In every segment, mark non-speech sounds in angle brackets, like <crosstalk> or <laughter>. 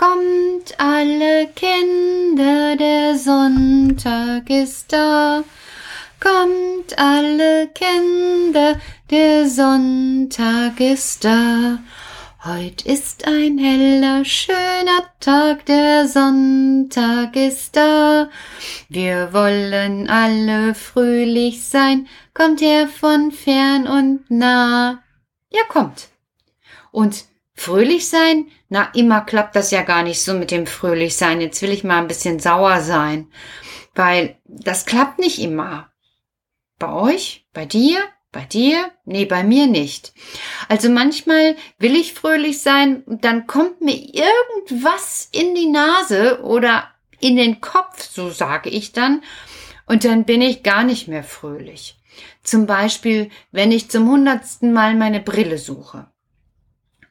Kommt alle Kinder, der Sonntag ist da. Kommt alle Kinder, der Sonntag ist da. Heut ist ein heller, schöner Tag, der Sonntag ist da. Wir wollen alle fröhlich sein, kommt her von fern und nah. Ja, kommt. Und fröhlich sein? Na, immer klappt das ja gar nicht so mit dem fröhlich sein. Jetzt will ich mal ein bisschen sauer sein, weil das klappt nicht immer. Bei euch? Bei dir? Bei dir? Nee, bei mir nicht. Also manchmal will ich fröhlich sein, dann kommt mir irgendwas in die Nase oder in den Kopf, so sage ich dann, und dann bin ich gar nicht mehr fröhlich. Zum Beispiel, wenn ich zum hundertsten Mal meine Brille suche.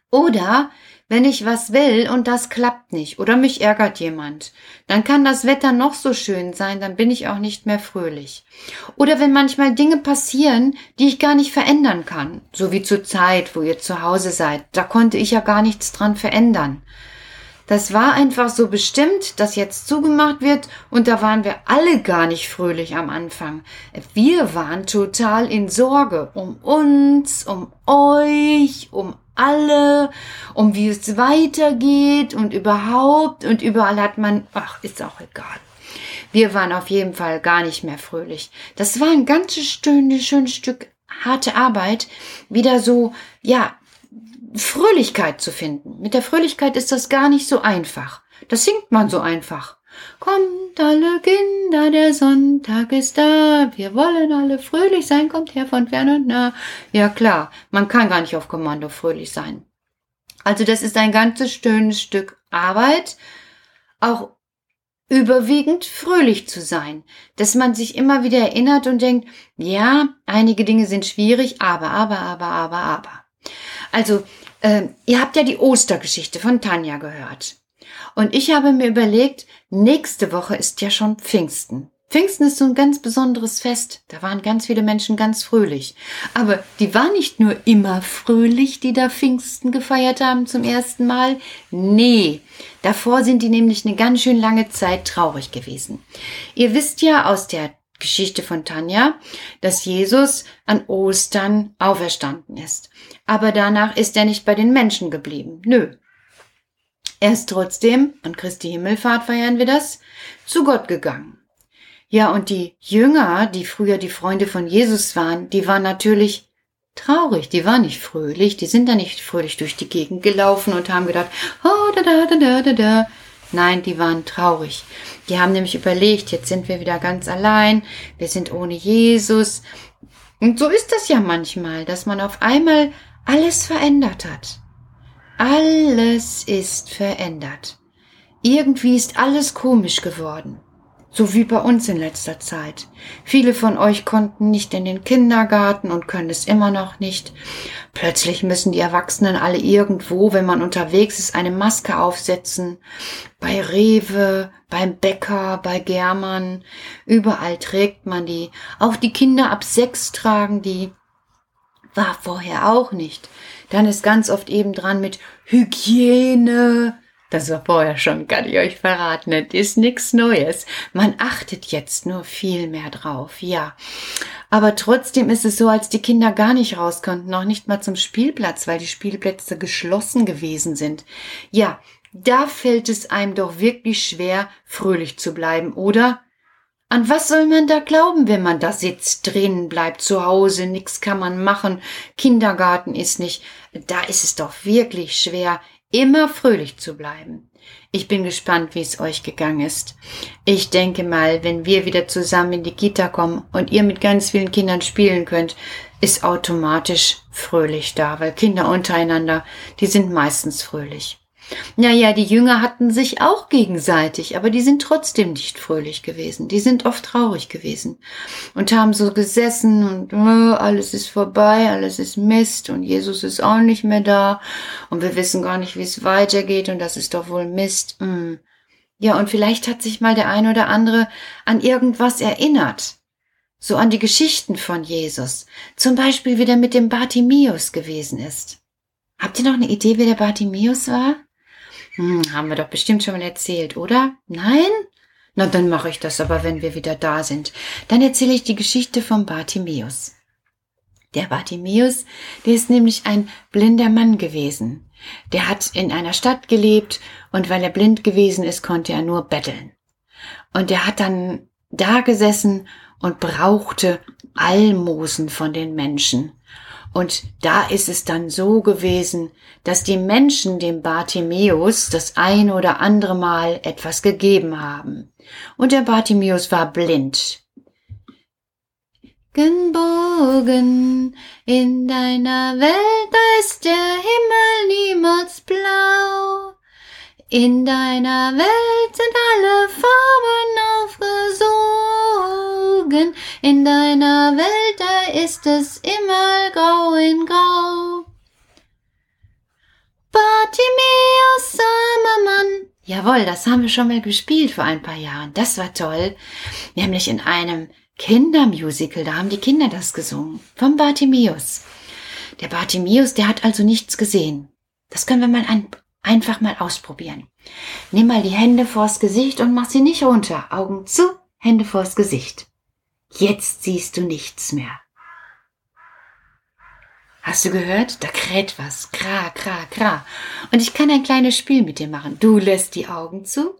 Oder wenn ich was will und das klappt nicht oder mich ärgert jemand, dann kann das Wetter noch so schön sein, dann bin ich auch nicht mehr fröhlich. Oder wenn manchmal Dinge passieren, die ich gar nicht verändern kann, so wie zur Zeit, wo ihr zu Hause seid, da konnte ich ja gar nichts dran verändern. Das war einfach so bestimmt, dass jetzt zugemacht wird und da waren wir alle gar nicht fröhlich am Anfang. Wir waren total in Sorge um uns, um euch, um alle, um wie es weitergeht und überhaupt und überall hat man, ach, ist auch egal. Wir waren auf jeden Fall gar nicht mehr fröhlich. Das war ein ganzes schönes, schönes Stück harte Arbeit, wieder so, ja, Fröhlichkeit zu finden. Mit der Fröhlichkeit ist das gar nicht so einfach. Das singt man so einfach. Kommt alle Kinder, der Sonntag ist da, wir wollen alle fröhlich sein, kommt her von fern und nah. Ja klar, man kann gar nicht auf Kommando fröhlich sein. Also das ist ein ganzes schönes Stück Arbeit, auch überwiegend fröhlich zu sein, dass man sich immer wieder erinnert und denkt, ja, einige Dinge sind schwierig, aber, aber, aber, aber, aber. Also, äh, ihr habt ja die Ostergeschichte von Tanja gehört. Und ich habe mir überlegt, nächste Woche ist ja schon Pfingsten. Pfingsten ist so ein ganz besonderes Fest. Da waren ganz viele Menschen ganz fröhlich. Aber die waren nicht nur immer fröhlich, die da Pfingsten gefeiert haben zum ersten Mal. Nee, davor sind die nämlich eine ganz schön lange Zeit traurig gewesen. Ihr wisst ja aus der Geschichte von Tanja, dass Jesus an Ostern auferstanden ist. Aber danach ist er nicht bei den Menschen geblieben. Nö, er ist trotzdem, an Christi Himmelfahrt feiern wir das, zu Gott gegangen. Ja, und die Jünger, die früher die Freunde von Jesus waren, die waren natürlich traurig, die waren nicht fröhlich, die sind da nicht fröhlich durch die Gegend gelaufen und haben gedacht, oh, da, da, da, da, da, da. Nein, die waren traurig. Die haben nämlich überlegt, jetzt sind wir wieder ganz allein, wir sind ohne Jesus. Und so ist das ja manchmal, dass man auf einmal alles verändert hat. Alles ist verändert. Irgendwie ist alles komisch geworden. So wie bei uns in letzter Zeit. Viele von euch konnten nicht in den Kindergarten und können es immer noch nicht. Plötzlich müssen die Erwachsenen alle irgendwo, wenn man unterwegs ist, eine Maske aufsetzen. Bei Rewe, beim Bäcker, bei German. Überall trägt man die. Auch die Kinder ab sechs tragen die. War vorher auch nicht. Dann ist ganz oft eben dran mit Hygiene. Das war vorher schon, kann ich euch verraten. Das ist nichts Neues. Man achtet jetzt nur viel mehr drauf, ja. Aber trotzdem ist es so, als die Kinder gar nicht raus konnten, noch nicht mal zum Spielplatz, weil die Spielplätze geschlossen gewesen sind. Ja, da fällt es einem doch wirklich schwer, fröhlich zu bleiben, oder? An was soll man da glauben, wenn man da sitzt, drinnen bleibt, zu Hause, nix kann man machen, Kindergarten ist nicht, da ist es doch wirklich schwer, immer fröhlich zu bleiben. Ich bin gespannt, wie es euch gegangen ist. Ich denke mal, wenn wir wieder zusammen in die Kita kommen und ihr mit ganz vielen Kindern spielen könnt, ist automatisch fröhlich da, weil Kinder untereinander, die sind meistens fröhlich. Naja, die Jünger hatten sich auch gegenseitig, aber die sind trotzdem nicht fröhlich gewesen. Die sind oft traurig gewesen und haben so gesessen und oh, alles ist vorbei, alles ist Mist und Jesus ist auch nicht mehr da und wir wissen gar nicht, wie es weitergeht und das ist doch wohl Mist. Hm. Ja, und vielleicht hat sich mal der ein oder andere an irgendwas erinnert. So an die Geschichten von Jesus. Zum Beispiel, wie der mit dem Bartimäus gewesen ist. Habt ihr noch eine Idee, wie der Bartimäus war? Hm, haben wir doch bestimmt schon mal erzählt, oder? Nein? Na, dann mache ich das aber, wenn wir wieder da sind. Dann erzähle ich die Geschichte vom Bartimäus. Der Bartimäus, der ist nämlich ein blinder Mann gewesen. Der hat in einer Stadt gelebt und weil er blind gewesen ist, konnte er nur betteln. Und er hat dann da gesessen und brauchte Almosen von den Menschen. Und da ist es dann so gewesen, dass die Menschen dem Bartimäus das ein oder andere Mal etwas gegeben haben. Und der Bartimäus war blind. Bogen, in deiner Welt, da ist der Himmel niemals blau. In deiner Welt sind alle Farben aufgesogen, in deiner Welt, ist es immer grau in grau. Bartimeus, armer Mann. Jawohl, das haben wir schon mal gespielt vor ein paar Jahren. Das war toll. Nämlich in einem Kindermusical, da haben die Kinder das gesungen. Vom Bartimeus. Der Bartimeus, der hat also nichts gesehen. Das können wir mal ein, einfach mal ausprobieren. Nimm mal die Hände vors Gesicht und mach sie nicht runter. Augen zu, Hände vors Gesicht. Jetzt siehst du nichts mehr. Hast du gehört? Da kräht was. Kra, kra, kra. Und ich kann ein kleines Spiel mit dir machen. Du lässt die Augen zu,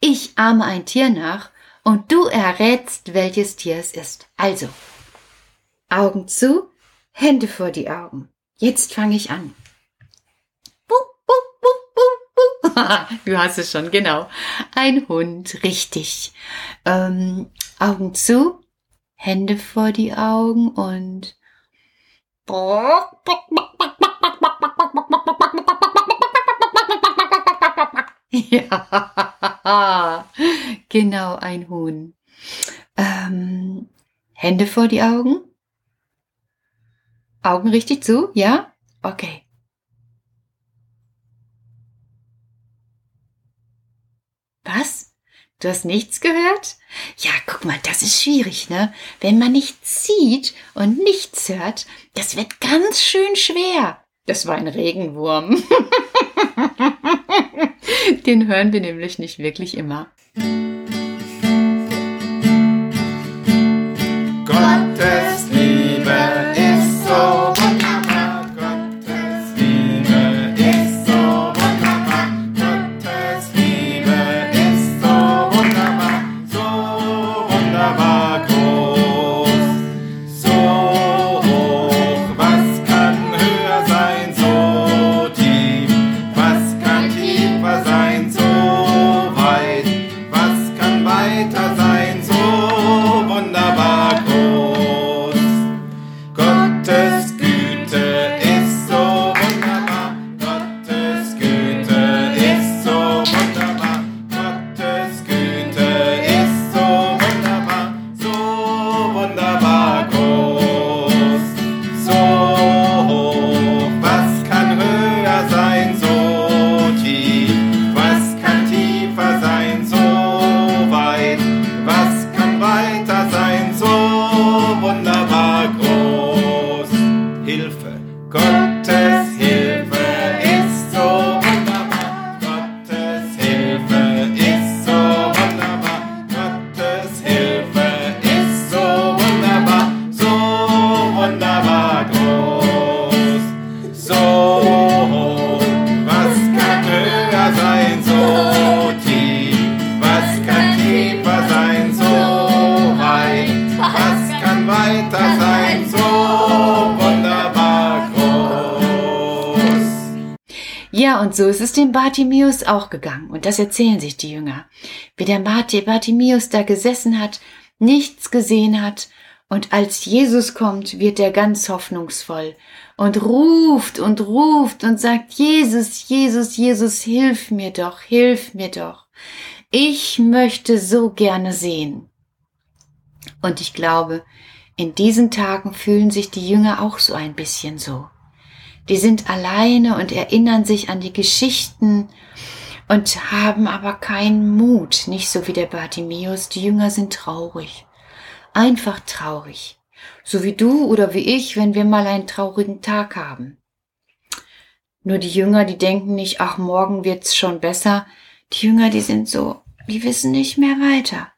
ich ahme ein Tier nach und du errätst, welches Tier es ist. Also, Augen zu, Hände vor die Augen. Jetzt fange ich an. <laughs> du hast es schon, genau. Ein Hund, richtig. Ähm, Augen zu, Hände vor die Augen und <laughs> ja, genau ein Huhn. Ähm, Hände vor die Augen. Augen richtig zu, ja? Okay. Was? Du hast nichts gehört? Ja, guck mal, das ist schwierig, ne? Wenn man nichts sieht und nichts hört, das wird ganz schön schwer. Das war ein Regenwurm. <laughs> Den hören wir nämlich nicht wirklich immer. Und so ist es dem Bartimäus auch gegangen. Und das erzählen sich die Jünger. Wie der Bartimäus da gesessen hat, nichts gesehen hat, und als Jesus kommt, wird er ganz hoffnungsvoll und ruft und ruft und sagt, Jesus, Jesus, Jesus, hilf mir doch, hilf mir doch. Ich möchte so gerne sehen. Und ich glaube, in diesen Tagen fühlen sich die Jünger auch so ein bisschen so die sind alleine und erinnern sich an die Geschichten und haben aber keinen Mut, nicht so wie der Bartimäus. Die Jünger sind traurig, einfach traurig, so wie du oder wie ich, wenn wir mal einen traurigen Tag haben. Nur die Jünger, die denken nicht, ach, morgen wird's schon besser. Die Jünger, die sind so, die wissen nicht mehr weiter.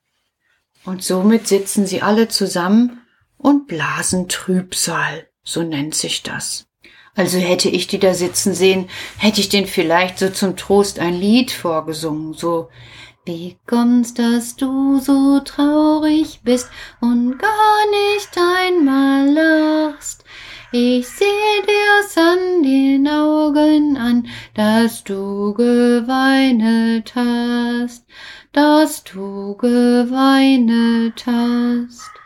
Und somit sitzen sie alle zusammen und blasen Trübsal, so nennt sich das. Also hätte ich die da sitzen sehen, hätte ich den vielleicht so zum Trost ein Lied vorgesungen, so wie kommt's, dass du so traurig bist und gar nicht einmal lachst? Ich seh dir's an den Augen an, dass du geweinet hast, dass du geweinet hast.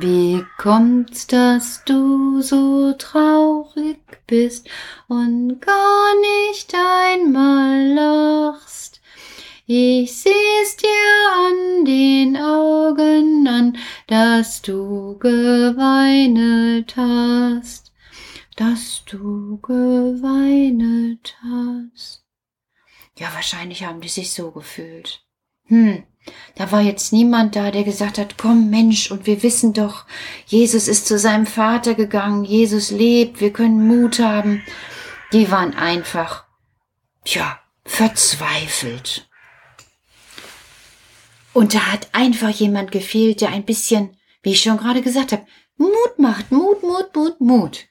Wie kommt's, dass du so traurig bist und gar nicht einmal lachst? Ich seh's dir an den Augen an, dass du geweinet hast, dass du geweinet hast. Ja, wahrscheinlich haben die sich so gefühlt. Hm, da war jetzt niemand da, der gesagt hat, komm Mensch, und wir wissen doch, Jesus ist zu seinem Vater gegangen, Jesus lebt, wir können Mut haben. Die waren einfach, tja, verzweifelt. Und da hat einfach jemand gefehlt, der ein bisschen, wie ich schon gerade gesagt habe, Mut macht, Mut, Mut, Mut, Mut.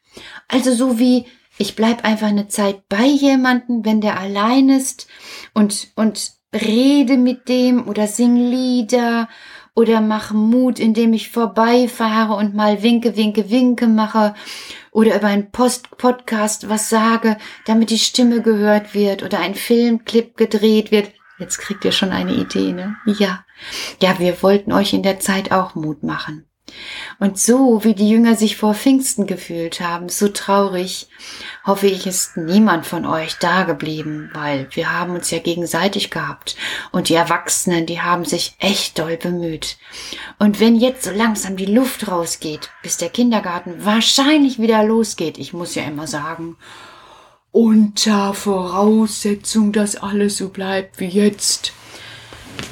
Also so wie ich bleib einfach eine Zeit bei jemanden, wenn der allein ist und und rede mit dem oder sing Lieder oder mache Mut, indem ich vorbeifahre und mal winke, winke, winke mache oder über einen Post Podcast was sage, damit die Stimme gehört wird oder ein Filmclip gedreht wird. Jetzt kriegt ihr schon eine Idee, ne? Ja. Ja, wir wollten euch in der Zeit auch Mut machen. Und so wie die Jünger sich vor Pfingsten gefühlt haben, so traurig, hoffe ich, ist niemand von euch da geblieben, weil wir haben uns ja gegenseitig gehabt und die Erwachsenen, die haben sich echt doll bemüht. Und wenn jetzt so langsam die Luft rausgeht, bis der Kindergarten wahrscheinlich wieder losgeht, ich muss ja immer sagen, unter Voraussetzung, dass alles so bleibt wie jetzt,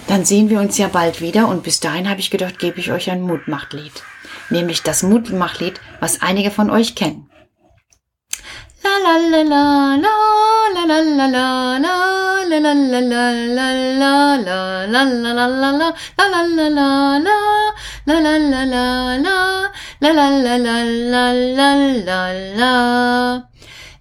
dann sehen wir uns ja bald wieder und bis dahin habe ich gedacht, gebe ich euch ein Mutmachtlied. Nämlich das Mutmachtlied, was einige von euch kennen.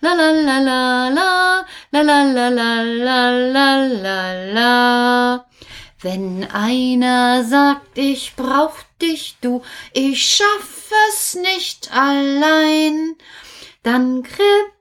la la la la la la la la la la la la la wenn einer sagt, ich brauch dich, du, ich schaff es nicht allein, dann kribbelt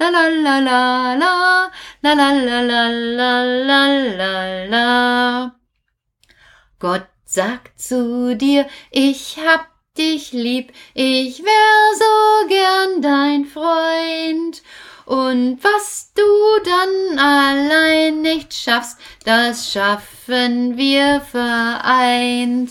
la la la la la. La la la la la la la la. Gott sagt zu dir, ich hab dich lieb, ich wär so gern dein Freund. Und was du dann allein nicht schaffst, das schaffen wir vereint.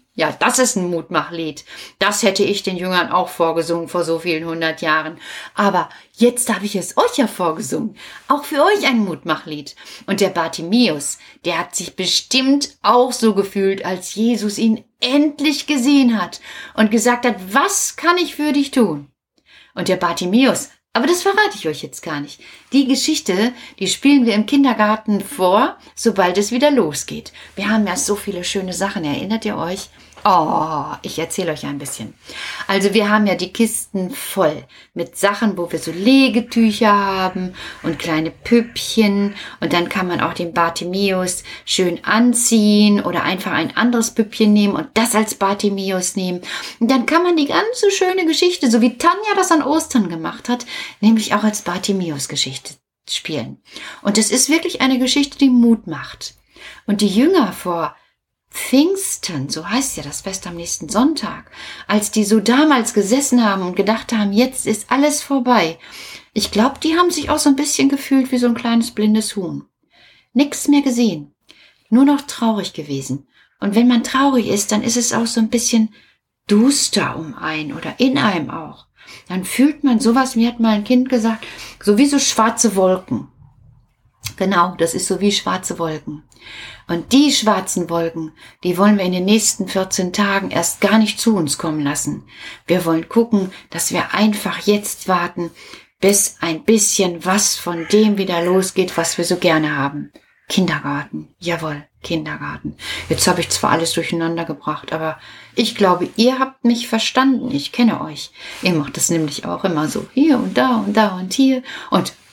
Ja, das ist ein Mutmachlied. Das hätte ich den Jüngern auch vorgesungen vor so vielen hundert Jahren. Aber jetzt habe ich es euch ja vorgesungen. Auch für euch ein Mutmachlied. Und der Bartimäus, der hat sich bestimmt auch so gefühlt, als Jesus ihn endlich gesehen hat und gesagt hat, was kann ich für dich tun? Und der Bartimäus aber das verrate ich euch jetzt gar nicht. Die Geschichte, die spielen wir im Kindergarten vor, sobald es wieder losgeht. Wir haben ja so viele schöne Sachen. Erinnert ihr euch? Oh, ich erzähle euch ein bisschen. Also wir haben ja die Kisten voll mit Sachen, wo wir so Legetücher haben und kleine Püppchen und dann kann man auch den Bartimeus schön anziehen oder einfach ein anderes Püppchen nehmen und das als Bartimeus nehmen. Und dann kann man die ganze schöne Geschichte, so wie Tanja das an Ostern gemacht hat, nämlich auch als Bartimeus Geschichte spielen. Und es ist wirklich eine Geschichte, die Mut macht. Und die Jünger vor Pfingsten, so heißt ja das Fest am nächsten Sonntag, als die so damals gesessen haben und gedacht haben, jetzt ist alles vorbei. Ich glaube, die haben sich auch so ein bisschen gefühlt wie so ein kleines blindes Huhn. Nix mehr gesehen. Nur noch traurig gewesen. Und wenn man traurig ist, dann ist es auch so ein bisschen duster um einen oder in einem auch. Dann fühlt man sowas, mir hat mal ein Kind gesagt, so wie so schwarze Wolken. Genau, das ist so wie schwarze Wolken. Und die schwarzen Wolken, die wollen wir in den nächsten 14 Tagen erst gar nicht zu uns kommen lassen. Wir wollen gucken, dass wir einfach jetzt warten, bis ein bisschen was von dem wieder losgeht, was wir so gerne haben. Kindergarten, jawohl, Kindergarten. Jetzt habe ich zwar alles durcheinander gebracht, aber ich glaube, ihr habt mich verstanden. Ich kenne euch. Ihr macht das nämlich auch immer so hier und da und da und hier. Und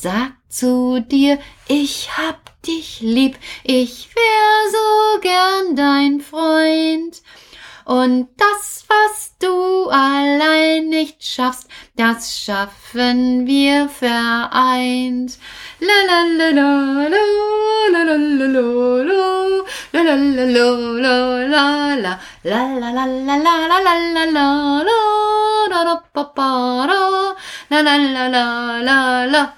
sagt zu dir, ich hab dich lieb, ich wär so gern dein Freund. Und das, was du allein nicht schaffst, das schaffen wir vereint. La la la la la la la la la la la la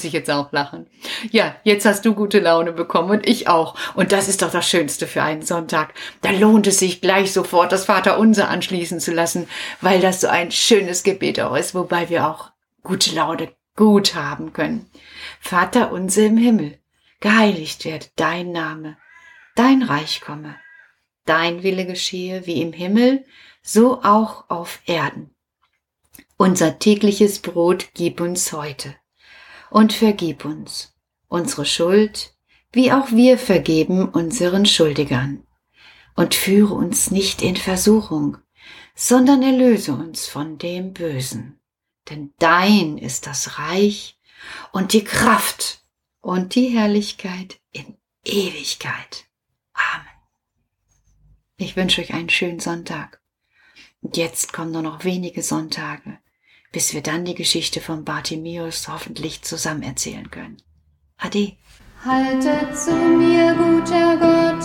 muss ich jetzt auch lachen ja, jetzt hast du gute Laune bekommen und ich auch. Und das ist doch das Schönste für einen Sonntag. Da lohnt es sich gleich sofort das Vaterunser anschließen zu lassen, weil das so ein schönes Gebet auch ist, wobei wir auch gute Laune gut haben können. Vater unser im Himmel, geheiligt wird dein Name, dein Reich komme, dein Wille geschehe wie im Himmel, so auch auf Erden. Unser tägliches Brot gib uns heute und vergib uns unsere Schuld, wie auch wir vergeben unseren Schuldigern. Und führe uns nicht in Versuchung, sondern erlöse uns von dem Bösen. Denn dein ist das Reich und die Kraft und die Herrlichkeit in Ewigkeit. Amen. Ich wünsche euch einen schönen Sonntag. Und jetzt kommen nur noch wenige Sonntage, bis wir dann die Geschichte von Bartimäus hoffentlich zusammen erzählen können. Ade. Halte zu mir, guter Gott,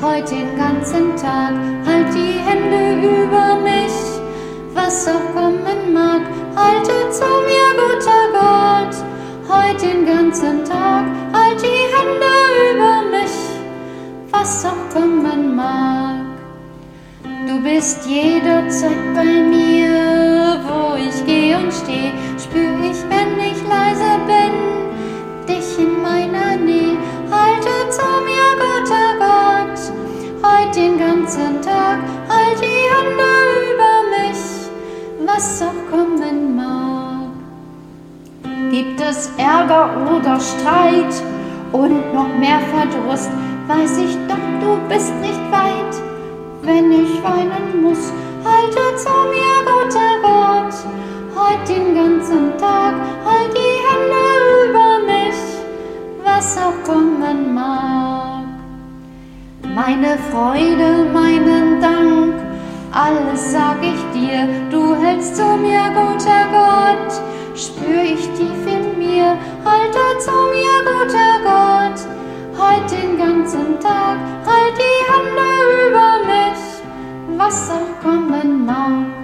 heut den ganzen Tag, halt die Hände über mich, was auch kommen mag. Halte zu mir, guter Gott, heut den ganzen Tag, halt die Hände über mich, was auch kommen mag. Du bist jederzeit bei mir, gehe und stehe, spür ich, wenn ich leise bin, dich in meiner Nähe. Halte zu mir, guter Gott, heut den ganzen Tag, halt die Hände über mich, was auch kommen mag. Gibt es Ärger oder Streit? Und noch mehr Verdruss, weiß ich doch, du bist nicht weit. Wenn ich weinen muss. Halte zu mir, guter Gott, heute den ganzen Tag, halt die Hände über mich, was auch kommen mag. Meine Freude, meinen Dank, alles sag ich dir, du hältst zu mir, guter Gott, spür ich tief in mir, halte zu mir, guter Gott, heute den ganzen Tag, halt die Hände über mich, was auch kommen mag.